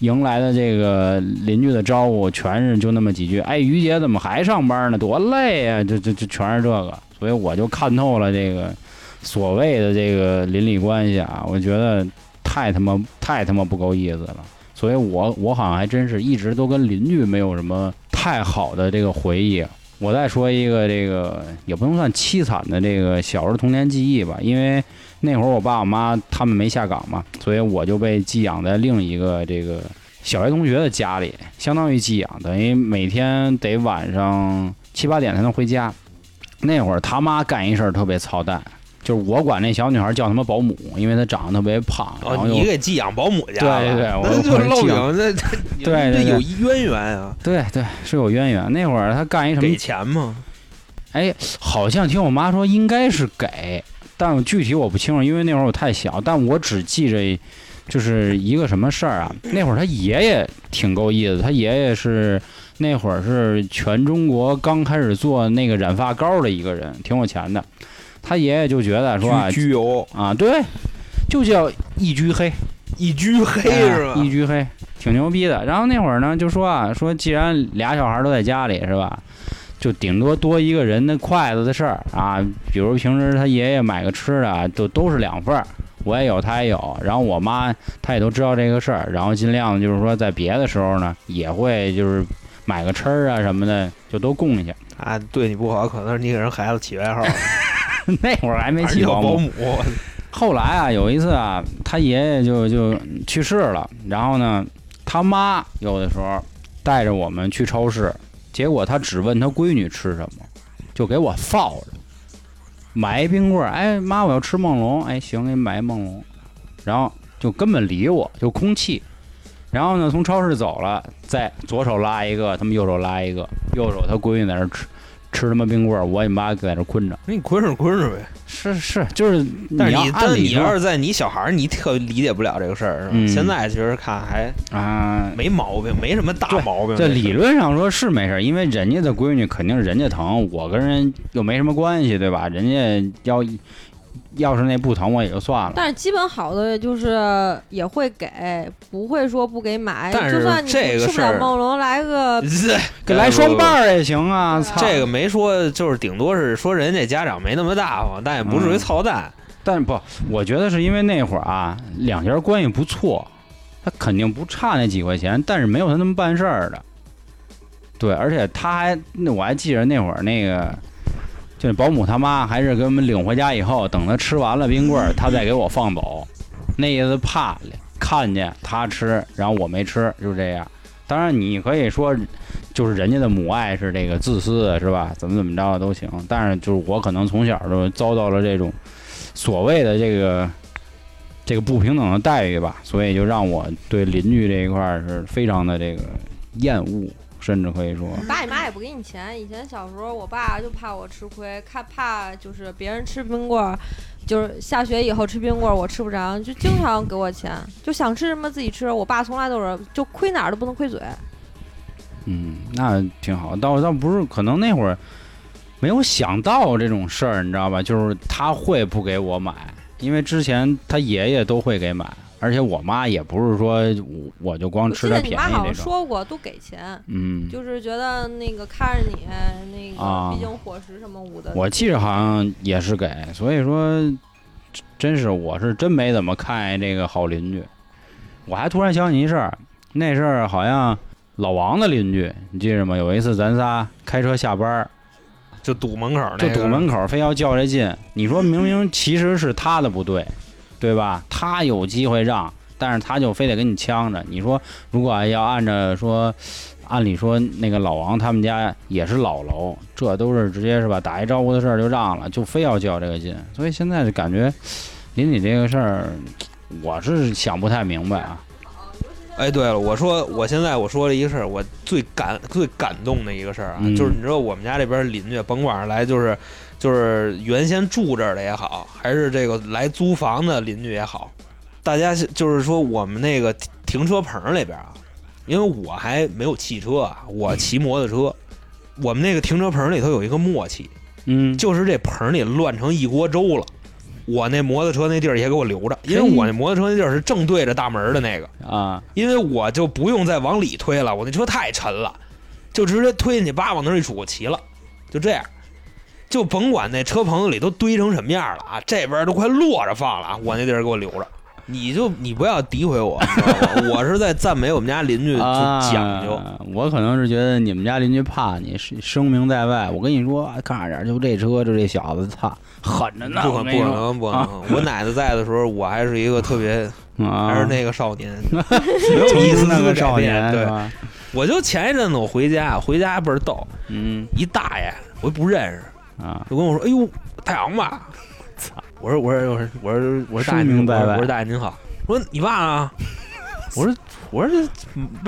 迎来的这个邻居的招呼全是就那么几句，哎，于姐怎么还上班呢？多累呀、这这这全是这个，所以我就看透了这个所谓的这个邻里关系啊，我觉得太他妈太他妈不够意思了。所以我我好像还真是一直都跟邻居没有什么太好的这个回忆。我再说一个这个也不能算凄惨的这个小时童年记忆吧，因为那会儿我爸我妈他们没下岗嘛，所以我就被寄养在另一个这个小学同学的家里，相当于寄养，等于每天得晚上七八点才能回家。那会儿他妈干一事儿特别操蛋，就是我管那小女孩叫他妈保姆，因为她长得特别胖，然哦，后又你给寄养保姆家，对对对我那就我烙寄养饼，*laughs* 这对这有渊源啊，对对是有渊源。那会儿他干一什么给钱吗？哎，好像听我妈说应该是给，但具体我不清楚，因为那会儿我太小，但我只记着就是一个什么事儿啊。那会儿他爷爷挺够意思，他爷爷是那会儿是全中国刚开始做那个染发膏的一个人，挺有钱的。他爷爷就觉得说啊居居油啊，对，就叫一居黑，一居黑哎是吧？一居黑，挺牛逼的。然后那会儿呢，就说啊，说既然俩小孩都在家里是吧，就顶多多一个人的筷子的事儿啊。比如平时他爷爷买个吃的，都都是两份儿，我也有，他也有。然后我妈她也都知道这个事儿，然后尽量就是说在别的时候呢，也会就是买个吃儿啊什么的，就都供一下。啊，对你不好，可能是你给人孩子起外号，*laughs* 那会儿还没起保姆，后来啊，有一次啊，他爷爷就就去世了，然后呢，他妈有的时候带着我们去超市，结果他只问他闺女吃什么，就给我放着，买一冰棍儿，哎妈，我要吃梦龙，哎行，给你买一梦龙，然后就根本理我，就空气。然后呢，从超市走了，再左手拉一个，他们右手拉一个，右手他闺女在那吃吃他妈冰棍儿，我你妈在那儿困着。那你困着困着呗。是是，就是要但是你，但你要是在你小孩儿，你特理解不了这个事儿，是吧？嗯现在其实看还啊，没毛病，没什么大毛病。这理论上说是没事儿，因为人家的闺女肯定是人家疼，我跟人又没什么关系，对吧？人家要要是那不疼我也就算了。但是基本好的就是也会给，不会说不给买。但是就算你这个吃不了事儿梦龙，来个 *laughs* 给来双瓣儿也行啊！啊操，这个没说，就是顶多是说人家家长没那么大方，但也不至于嗯操蛋。但是不，我觉得是因为那会儿啊，两家关系不错，他肯定不差那几块钱，但是没有他那么办事儿的。对，而且他还，那我还记着那会儿那个，就保姆他妈还是给我们领回家以后，等他吃完了冰棍儿，他再给我放走。那意思怕看见他吃，然后我没吃，就这样。当然你可以说，就是人家的母爱是这个自私的，是吧？怎么怎么着都行。但是就是我可能从小就遭到了这种所谓的这个这个不平等的待遇吧，所以就让我对邻居这一块儿是非常的这个厌恶，甚至可以说，爸你妈也不给你钱。以前小时候，我爸就怕我吃亏，看怕就是别人吃冰棍儿，就是下学以后吃冰棍儿我吃不着，就经常给我钱，就想吃什么自己吃。我爸从来都是就亏哪儿都不能亏嘴。嗯，那挺好。倒倒不是，可能那会儿没有想到这种事儿，你知道吧？就是他会不给我买，因为之前他爷爷都会给买，而且我妈也不是说我我就光我记吃他得你妈好像便宜这种。说过都给钱，嗯，就是觉得那个看着你那啊个，毕竟伙食什么捂的。我记着好像也是给，所以说真是我是真没怎么看这个好邻居。我还突然想起一事儿，那事儿好像老王的邻居，你记着吗？有一次咱仨开车下班儿，就堵门口那个，就堵门口，非要较这劲。你说明明其实是他的不对，对吧？他有机会让，但是他就非得跟你呛着。你说如果要按着说，按理说那个老王他们家也是老楼，这都是直接是吧？打一招呼的事儿就让了，就非要较这个劲。所以现在就感觉邻里这个事儿，我是想不太明白啊。哎，对了，我说我现在我说了一个事儿，我最感最感动的一个事儿啊，嗯就是你知道我们家这边邻居，甭管是来就是就是原先住这儿的也好，还是这个来租房的邻居也好，大家就是说我们那个停停车棚里边啊，因为我还没有汽车啊，我骑摩托车，我们那个停车棚里头有一个默契，嗯，就是这棚里乱成一锅粥了。我那摩托车那地儿也给我留着，因为我那摩托车那地儿是正对着大门的那个，啊，因为我就不用再往里推了，我那车太沉了，就直接推进去，叭往那儿一杵，齐了，就这样，就甭管那车棚子里都堆成什么样了啊，这边都快落着放了啊，我那地儿给我留着，你就你不要诋毁我，*laughs* 知道吗？我是在赞美我们家邻居就讲究。啊我可能是觉得你们家邻居怕你是声名在外。我跟你说，看着点，就这车，就这小子，操，狠着呢！不可不可能不可能！我奶奶在的时候，我还是一个特别啊，还是那个少年，*laughs* 有一丝那个少年，*laughs* 对，吧？我就前一阵子我回家，回家倍儿逗，嗯一大爷我也不认识，啊，就跟我说：“哎呦，太阳吧。”操！我说：“我说我说我说我说大爷声您我说名在外我说大爷您好。”我说：“你爸呢？”我说：“我说这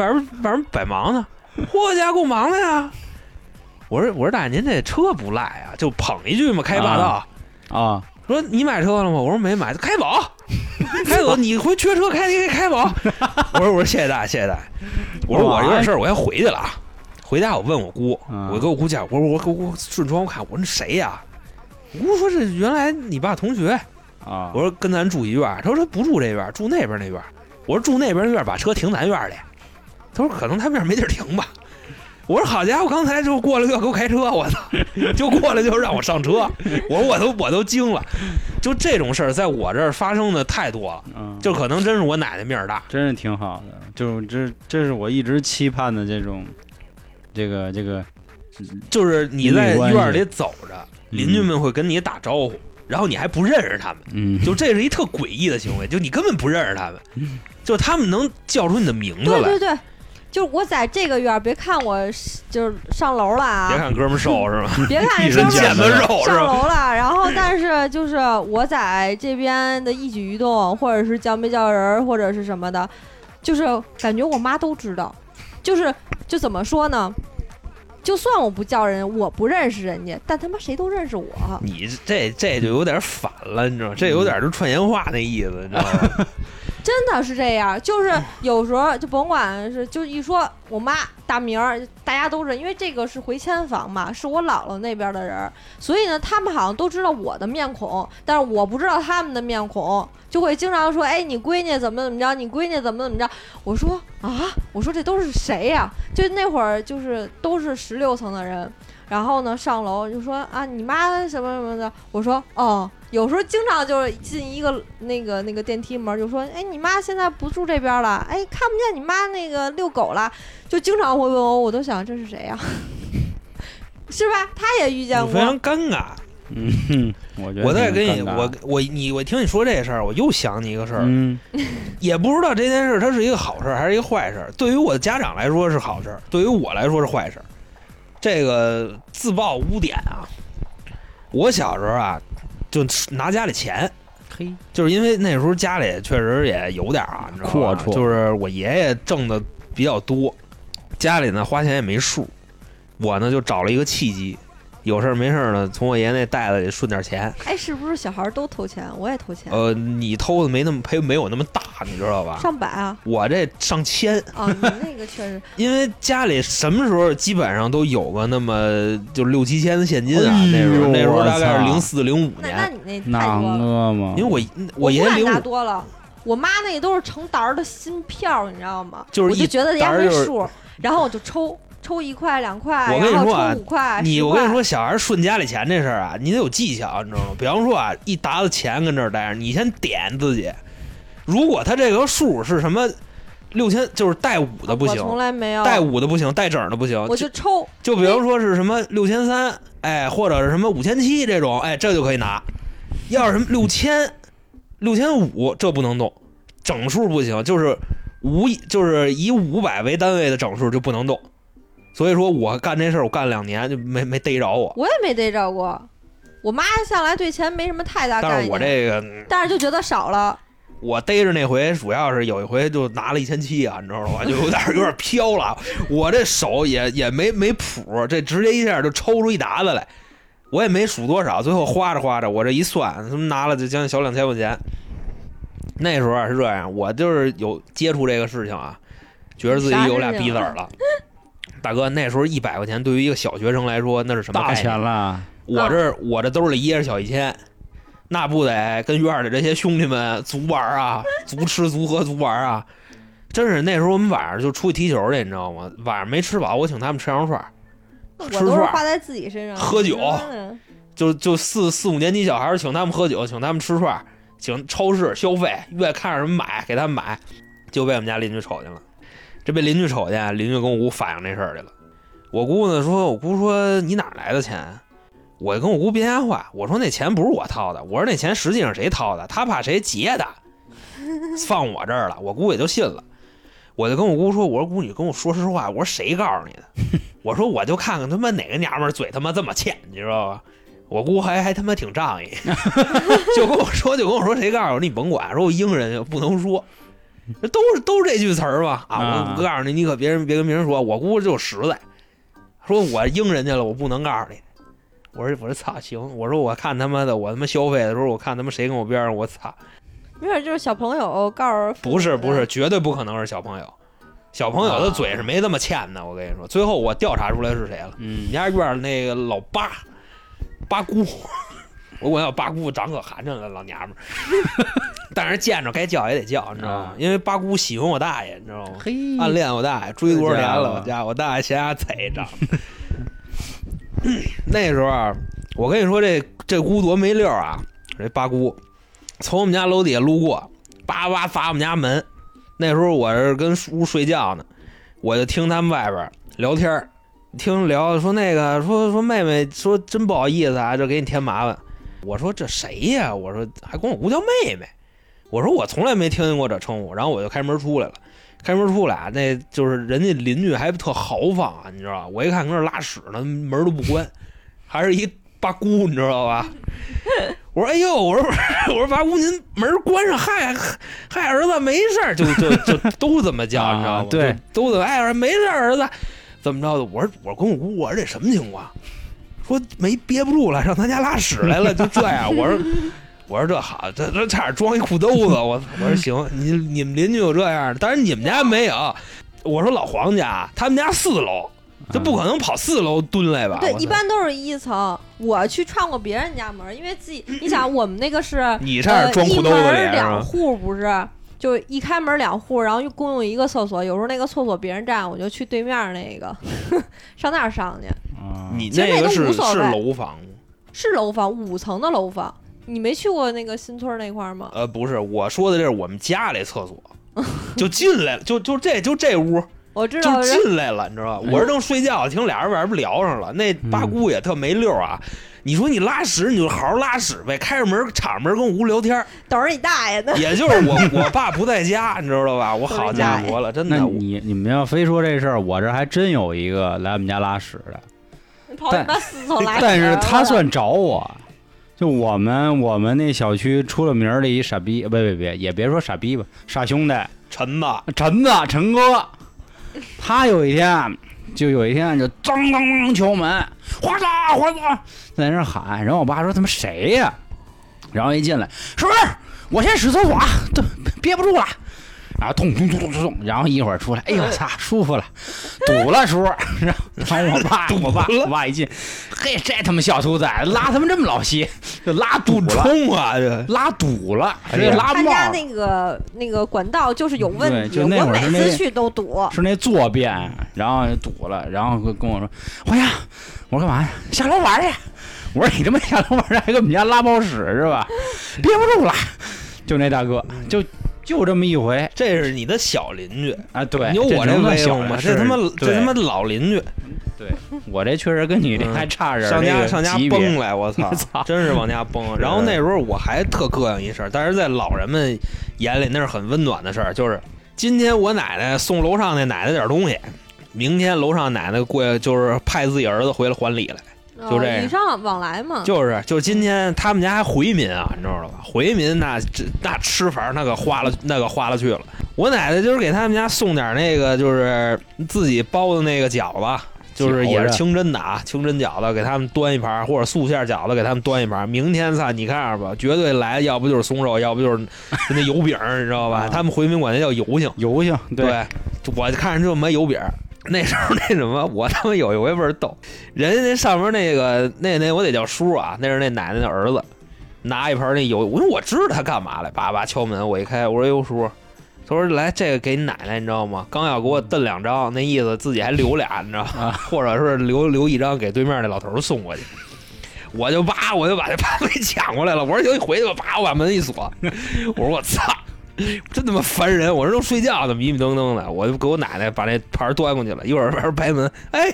外边外边百忙呢，嚯家够忙的呀。”我说：“我说大爷您这车不赖啊，就捧一句嘛，开霸道。啊，说你买车了吗？我说没买，开走，开走，你回缺车开开开走。我说我说谢谢大爷，谢谢大爷。我说我有点事儿，我先回去了啊。回家我问我姑，嗯我跟我姑讲，我说我我我顺窗户看，我说那谁呀、我姑说这原来你爸同学。啊，我说跟咱住一院儿，他说他不住这院儿，住那边那院儿。我说住那边那院儿，把车停咱院儿里。他说可能他们那儿没地儿停吧。我说好家伙，刚才就过来就要给我开车，我操，*laughs* 就过来就让我上车。我说我都我都惊了，就这种事儿在我这儿发生的太多了，嗯，就可能真是我奶奶面儿大。真是挺好的，就这这是我一直期盼的这种，这个这个，就是你在院里走着，邻居们会跟你打招呼，然后你还不认识他们，嗯，就这是一特诡异的行为，就你根本不认识他们，就他们能叫出你的名字来。对对对，就是我在这个院儿，别看我就是上楼了啊，别看哥们儿瘦是吧？*laughs* 别看哥们儿身腱子肉上？楼了，然后但是就是我在这边的一举一动，或者是叫没叫人儿，或者是什么的，就是感觉我妈都知道，就是就怎么说呢？就算我不叫人，我不认识人家，但他妈谁都认识我。你这这就有点反了，你知道吗？这有点就串闲话那意思，你知道吗？*laughs* 真的是这样，就是有时候就甭管是就一说我妈大名儿，大家都是因为这个是回迁房嘛，是我姥姥那边的人儿，所以呢，他们好像都知道我的面孔，但是我不知道他们的面孔，就会经常说，哎，你闺女怎么怎么着，你闺女怎么怎么着。我说啊，我说这都是谁呀、就那会儿就是都是十六层的人，然后呢上楼就说啊，你妈什么什么的，我说哦。有时候经常就是进一个那个那个电梯门，就说：“哎，你妈现在不住这边了，哎，看不见你妈那个遛狗了。”就经常会问我，我都想这是谁呀、*laughs* 是吧？他也遇见过，非常尴尬。嗯哼，我觉得我再跟你，我我你我听你说这事儿，我又想起一个事儿，嗯 *laughs* 也不知道这件事儿它是一个好事儿还是一个坏事儿。对于我的家长来说是好事儿，对于我来说是坏事儿。这个自曝污点啊，我小时候啊，就拿家里钱，嘿，就是因为那时候家里确实也有点儿啊，你知道吧？阔绰就是我爷爷挣的比较多，家里呢花钱也没数，我呢就找了一个契机，有事儿没事儿呢，从我爷爷那袋子里顺点钱。哎，是不是小孩儿都偷钱？我也偷钱，呃，你偷的没那么赔没有那么大，你知道吧？上百啊！我这上千，啊，你那个确实，*laughs* 因为家里什么时候基本上都有个那么就六七千的现金啊，哎那时候那时候大概是零四零五那那，你那那太多了。因为我我爷爷零五拿多了，我妈那都是成沓儿的新票，你知道吗？就是一我就觉得压根儿就是没数，然后我就抽抽一块两块，我跟你说啊抽五块，你10块我跟你说，小孩顺家里钱这事儿啊，你得有技巧，你知道吗？比方说啊，一沓子钱跟这儿待着，你先点自己，如果他这个数是什么六千，就是带五的不行，从来没有带五的不行，带整的不行，我就抽，就比方说是什么六千三，哎，或者是什么五千七这种，哎，这就可以拿。要是什么六千、六千五，这不能动，整数不行，就是五以就是以五百为单位的整数就不能动。所以说我干这事儿，我干两年就没没逮着我。我也没逮着过。我妈向来对钱没什么太大概念，但是我这个嗯但是就觉得少了。我逮着那回，主要是有一回就拿了一千七啊，你知道吗？就有点有点飘了。*laughs* 我这手也也没没谱，这直接一下就抽出一沓子来，我也没数多少，最后花着花着，我这一算，他妈拿了就将近小两千块钱。那时候啊是这样，我就是有接触这个事情啊，觉得自己有俩逼子儿了。大哥，那时候一百块钱对于一个小学生来说，那是什么大？钱了，我这我这兜里掖着小一千，那不得跟院里这些兄弟们足玩啊，足吃足喝足玩啊！真是那时候我们晚上就出去踢球去，你知道吗？晚上没吃饱，我请他们吃羊肉串吃串儿都是花在自己身上，喝酒嗯就就四四五年级小孩儿请他们喝酒，请他们吃串儿，请超市消费，愿意看着什么买给他们买，就被我们家邻居瞅见了。这被邻居瞅见，邻居跟我姑反映这事儿去了。我姑呢说，我姑说你哪儿来的钱？我就跟我姑编瞎话，我说那钱不是我掏的，我说那钱实际上谁掏的？他怕谁劫的，*laughs* 放我这儿了。我姑也就信了。我就跟我姑说，我说姑，你跟我说实话，我说谁告诉你的？我说我就看看他妈哪个娘们儿嘴他妈这么欠，你知道吧？我姑还还他妈挺仗义，*laughs* 就跟我说，就跟我说谁告诉我，你甭管，说我应人不能说，*laughs* 都是都是这句词儿吧？啊，啊。我告诉你，你可别人别跟别人说，我姑就实在，说我应人家了，我不能告诉你。我说我说操行，我说我看他妈的，我他妈消费的时候，我看他妈谁跟我边上，我操，没准就是小朋友告诉不是不是，绝对不可能是小朋友，小朋友的嘴是没这么欠的，我跟你说，最后我调查出来是谁了。我嗯。们家院儿那个老八八姑，我管叫八姑，长可寒碜了，老娘们儿。*laughs* 但是见着该叫也得叫，你知道吗啊？因为八姑喜欢我大爷，你知道吗？嘿，暗恋我大爷，追多少年了？我家我大爷嫌他贼长。*laughs* *coughs* 那时候啊，我跟你说这这姑多没溜儿啊！这八姑从我们家楼底下路过，叭叭砸我们家门。那时候我是跟屋睡觉呢，我就听他们外边聊天儿听聊说那个说说妹妹说真不好意思啊，这给你添麻烦。我说这谁呀？我说还管我姑叫妹妹。我说我从来没听见过这称呼。然后我就开门出来了。开门出来啊，那就是人家邻居还特豪放啊，你知道吧？我一看搁那拉屎呢，门都不关，还是一八姑，你知道吧？我说哎呦，我说我说八姑您门关上，嗨嗨儿子没事儿，就就就都这么叫，你知道吗？啊对，都怎么哎儿子没事儿，儿子怎么着的？我说我跟我姑我说这什么情况？说没憋不住了，上他家拉屎来了，*laughs* 就这样。我说我说这好，这这差点装一裤兜子。我我说行，你你们邻居有这样的，但是你们家没有。我说老黄家，他们家四楼，这不可能跑四楼蹲来吧？对，一般都是一层。我去串过别人家门，因为自己，*laughs* 你想我们那个是你差点装裤兜子里门？两户，不是？就一开门两户，然后又共用一个厕所。有时候那个厕所别人占，我就去对面那个 *laughs* 上那儿上去。啊你那个是是楼房吗？是楼房，五层的楼房。你没去过那个新村那块儿吗？呃，不是，我说的这是我们家里厕所，就进来了，就就这就这屋，*laughs* 我知就道，进来了，你知道吧？我是正睡觉，听俩人外边聊上了。那八姑也特没溜儿啊。你说你拉屎，你就好好拉屎呗，开着门敞着门跟屋聊天儿。等着你大爷呢。也就是我我爸不在家，你知道吧？我好家伙了，真的。我你你们要非说这事儿，我这还真有一个来我们家拉屎的，跑你妈四层来，但是他算找我。就我们我们那小区出了名儿的一傻逼，别别别，也别说傻逼吧，傻兄弟，陈子，陈子陈哥，他有一天就有一天就当当当敲门，花子花子在那喊，然后我爸说他妈谁呀、然后一进来，是不是？我先使厕所，都憋不住了。然后咚咚咚咚咚咚，然后一会儿出来，哎呦擦，舒服了，堵了叔，然后我爸我爸我爸一进，嘿，这他妈小兔崽子拉他妈这么老些，就拉堵了，冲啊！这拉堵了，拉冒儿。他家那个那个管道就是有问题，就那我每次去都堵。是那坐便，然后堵了，然后跟跟我说：“黄呀，我说干嘛呀？下楼玩去。”我说：“你他妈下楼玩去，还给我们家拉泡屎是吧？憋不住了。”就那大哥，就就这么一回这是你的小邻居，啊！对，你有我这能算威风吗？这他妈这他妈老邻居，对我这确实跟你这还差点儿上家上家崩来，我操 *laughs* 操，真是往家崩。*laughs* 然后那时候我还特膈应一事儿，但是在老人们眼里那是很温暖的事儿，就是今天我奶奶送楼上那奶奶点东西，明天楼上奶奶过来就是派自己儿子回来还礼来。就这礼尚往来嘛。就是就是今天他们家还回民啊，你知道吧？回民那这那吃法那个花了那个花了去了。我奶奶就是给他们家送点那个就是自己包的那个饺子，就是也是清真的啊，清真饺子给他们端一盘，或者素馅饺子给他们端一盘。明天操，你看着吧，绝对来，要不就是松肉，要不就是那油饼，你知道吧？啊他们回民管那叫油性。油性，对，就我看着就没油饼儿。*laughs* 那时候那什么，我他妈有一回倍儿逗，人家那上面那个那那我得叫叔啊，那是那奶奶的儿子，拿一盘那油，我说我知道他干嘛来，叭叭敲门，我一开，我说哟叔，他说来这个给你奶奶，你知道吗？刚要给我瞪两张，那意思自己还留俩，你知道吗？啊或者是留留一张给对面那老头儿送过去。我就叭我就把这盘 *laughs* 给抢过来了。我说行，你回去吧，叭我把门一锁。我说我操，*laughs* 真他妈烦人！我这都睡觉呢，迷迷瞪瞪的，我就给我奶奶把那盘端过去了。一会儿外边拍门，哎，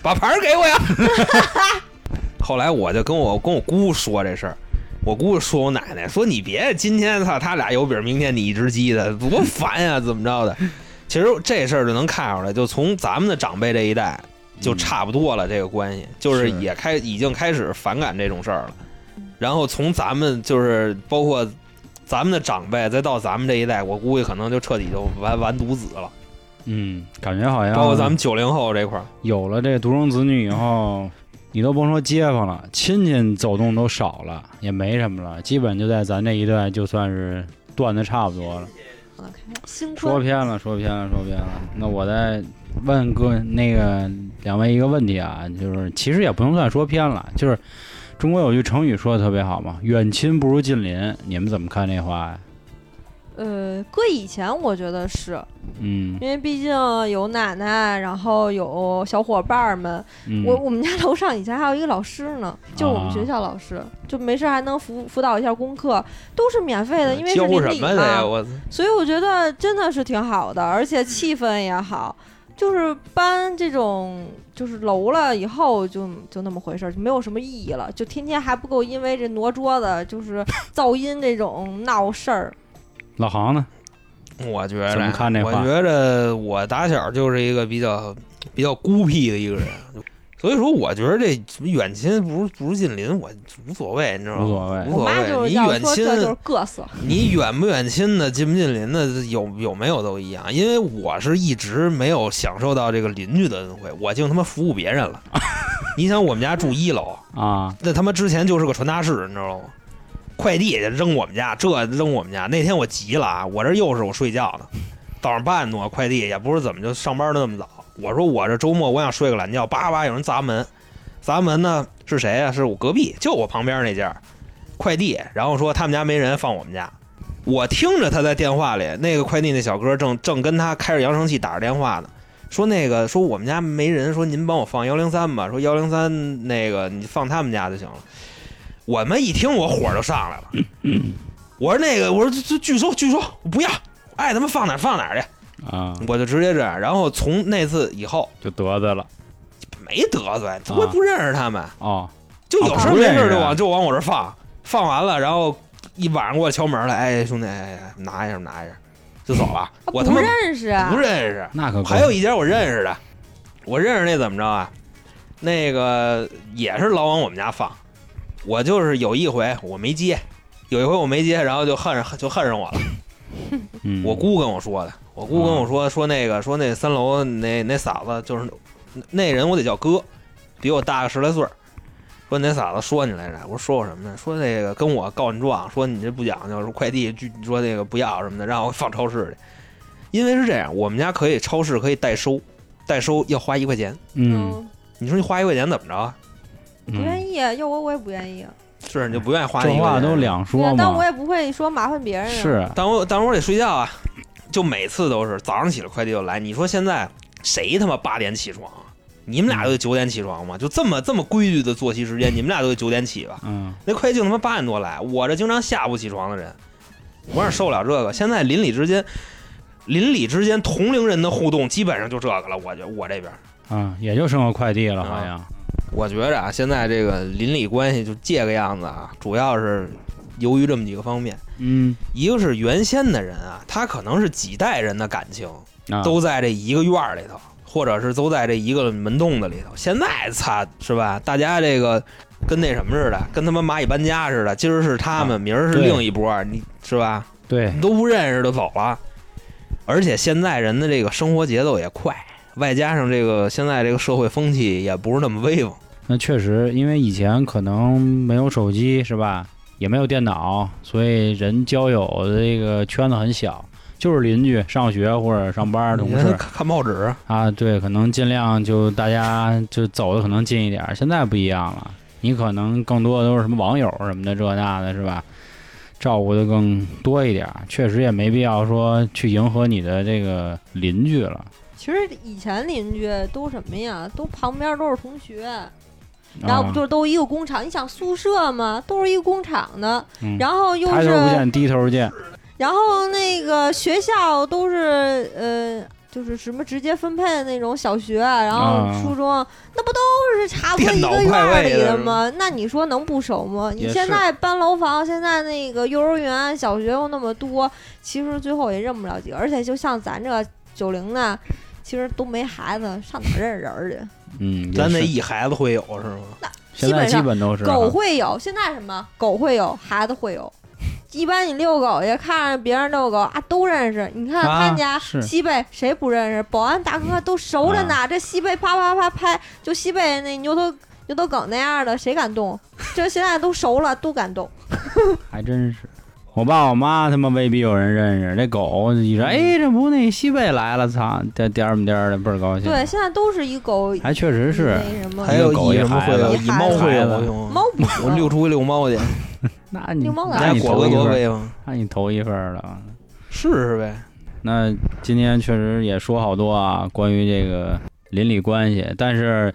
把盘给我呀。*laughs* 后来我就跟我跟我姑说这事儿，我姑说我奶奶说你别今天操他俩有饼，明天你一只鸡的，多烦呀，怎么着的？其实这事儿就能看出来，就从咱们的长辈这一代就差不多了，这个关系就是是也开已经开始反感这种事儿了。然后从咱们就是包括咱们的长辈，再到咱们这一代，我估计可能就彻底就完完犊子了。嗯，感觉好像包括咱们九零后这块儿，有了这独生子女以后，你都甭说街坊了，亲戚走动都少了，也没什么了，基本就在咱这一代就算是断的差不多了。说偏了，说偏了，说偏了。那我再问各那个两位一个问题啊，就是其实也不能算说偏了，就是中国有句成语说的特别好嘛，“远亲不如近邻”，你们怎么看这话呀？呃，搁以前我觉得是嗯因为毕竟有奶奶，然后有小伙伴儿们。嗯，我我们家楼上以前还有一个老师呢，就是我们啊学校老师，就没事还能辅辅导一下功课，都是免费的，因为是邻里？嘛。我所以我觉得真的是挺好的，而且气氛也好。就是搬这种就是楼了以后就就那么回事儿，就没有什么意义了。就天天还不够因为这挪桌子就是 *laughs* 噪音这种闹事儿。老航呢？我觉着，怎么看这话我觉着我打小就是一个比较比较孤僻的一个人，所以说我觉得这什么远亲不如不如近邻，我无所谓，你知道吗？无所谓。你远亲，就是各色。*laughs* 你远不远亲的，近不近邻的，有有没有都一样。因为我是一直没有享受到这个邻居的恩惠，我净他妈服务别人了。*laughs* 你想，我们家住一楼，啊，那他妈之前就是个传达室，你知道吗？快递也扔我们家，这扔我们家。那天我急了啊，我这又是我睡觉呢，早上八点多快递也不是怎么就上班的那么早。我说我这周末我想睡个懒觉，叭叭有人砸门，砸门呢是谁呀、是我隔壁，就我旁边那家快递，然后说他们家没人放我们家。我听着他在电话里，那个快递那小哥正正跟他开着扬声器打着电话呢，说那个说我们家没人，说您帮我放幺零三吧，说幺零三那个你放他们家就行了。我们一听我火就上来了，我说那个我说就拒收拒收，我不要，爱他妈放哪儿放哪儿去，啊，我就直接这样。然后从那次以后就得罪了。没得罪，我也不认识他们，哦，就有事没事就往就往我这放，放完了，然后一晚上给我敲门来，哎兄弟，哎哎拿一下拿一下，就走了。啊我他妈不认识啊，不认识，那可够还有一家我认识的，我认识那怎么着啊？那个也是老往我们家放，我就是有一回我没接，有一回我没接，然后就恨上就恨上我了。*laughs* 嗯，我姑跟我说的，我姑跟我说说那个说那三楼那那嫂子就是那那人我得叫哥，比我大个十来岁儿。说你那嫂子说你来着，我说说我什么呢？说那个跟我告你状，说你这不讲究，说快递拒说那个不要什么的，让我放超市去。因为是这样，我们家可以超市可以代收，代收要花一块钱。嗯，你说你花一块钱怎么着啊？不愿意，要我我也不愿意。是你就不愿意花那这一块钱？话都两说对，但我，也不会说麻烦别人啊。是但我但我得睡觉啊，就每次都是早上起来快递就来。你说现在谁他妈八点起床啊？你们俩都得九点起床吗？就这么这么规律的作息时间，你们俩都得九点起吧？嗯，那快递就他妈八点多来，我这经常下午起床的人，我哪受得了这个？现在邻里之间，邻里之间同龄人的互动基本上就这个了。我觉我这边，嗯，也就剩个快递了，啊好像，我觉着啊，现在这个邻里关系就这个样子啊，主要是由于这么几个方面。嗯，一个是原先的人啊，他可能是几代人的感情啊，都在这一个院儿里头，或者是都在这一个门洞子里头。现在擦是吧？大家这个跟那什么似的，跟他妈蚂蚁搬家似的。今儿是他们，啊明儿是另一波，你是吧？对你，都不认识就走了。而且现在人的这个生活节奏也快，外加上这个现在这个社会风气也不是那么威风。那确实，因为以前可能没有手机是吧，也没有电脑，所以人交友的这个圈子很小，就是邻居、上学或者上班同事看报纸，啊，对，可能尽量就大家就走的可能近一点儿。现在不一样了，你可能更多的都是什么网友什么的这那的，是吧？照顾的更多一点儿，确实也没必要说去迎合你的这个邻居了。其实以前邻居都什么呀？都旁边都是同学，然后不就都一个工厂。你想宿舍嘛，都是一个工厂的，嗯然后又抬头不是，见低头见，然后那个学校都是呃。就是什么直接分配的那种小学，然后啊初中，那不都是差不多一个院儿里的吗？那你说能不熟吗？你现在搬楼房，现在那个幼儿园、小学又那么多，其实最后也认不了几个。而且就像咱这九零的，其实都没孩子，上哪认识人儿去？嗯，咱那是一孩子会有是吗？现在基本都是狗啊会有，现在什么狗会有，孩子会有。*laughs* 一般你遛狗去，看着别人遛狗啊，都认识。你看啊他家西贝谁不认识？保安大哥都熟着呢。这西贝啪啪啪拍，就西贝那牛头牛头梗那样的，谁敢动？这现在都熟了，都敢动。*laughs* 还真是。我爸我妈他妈未必有人认识，这狗一说，哎，这不那西贝来了，操，这颠儿颠儿的，倍儿高兴。对，，现在都是一狗还确实是。那什么，还有以什么会有？一孩子以猫会有孩子行吗？猫我溜出去遛猫去，*laughs* 那你那你咱家果哥头一份儿，那你头一份儿了。试试呗。那今天确实也说好多啊，关于这个邻里关系，但是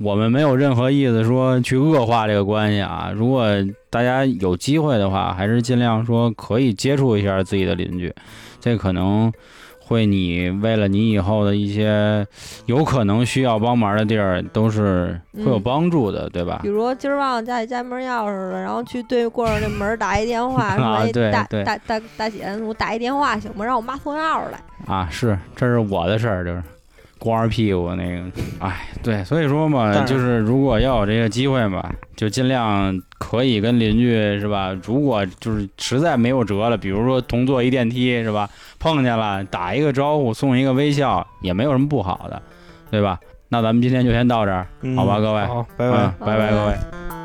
我们没有任何意思说去恶化这个关系啊。如果大家有机会的话，还是尽量说可以接触一下自己的邻居，这可能会你为了你以后的一些有可能需要帮忙的地儿，都是会有嗯帮助的，对吧比？如今儿忘了家里家门钥匙了，然后去对过儿那门儿打一电话，*laughs* 说啊哎大大大大姐，我打一电话行吗？让我妈送钥匙来。啊，是，这是我的事儿，就是光着屁股那个，哎，对，所以说嘛，就是如果要有这个机会嘛，就尽量可以跟邻居是吧？如果就是实在没有辙了，比如说同坐一电梯是吧？碰见了打一个招呼，送一个微笑，也没有什么不好的，对吧？那咱们今天就先到这儿，嗯好吧各位好，拜拜。嗯，拜拜拜拜各位。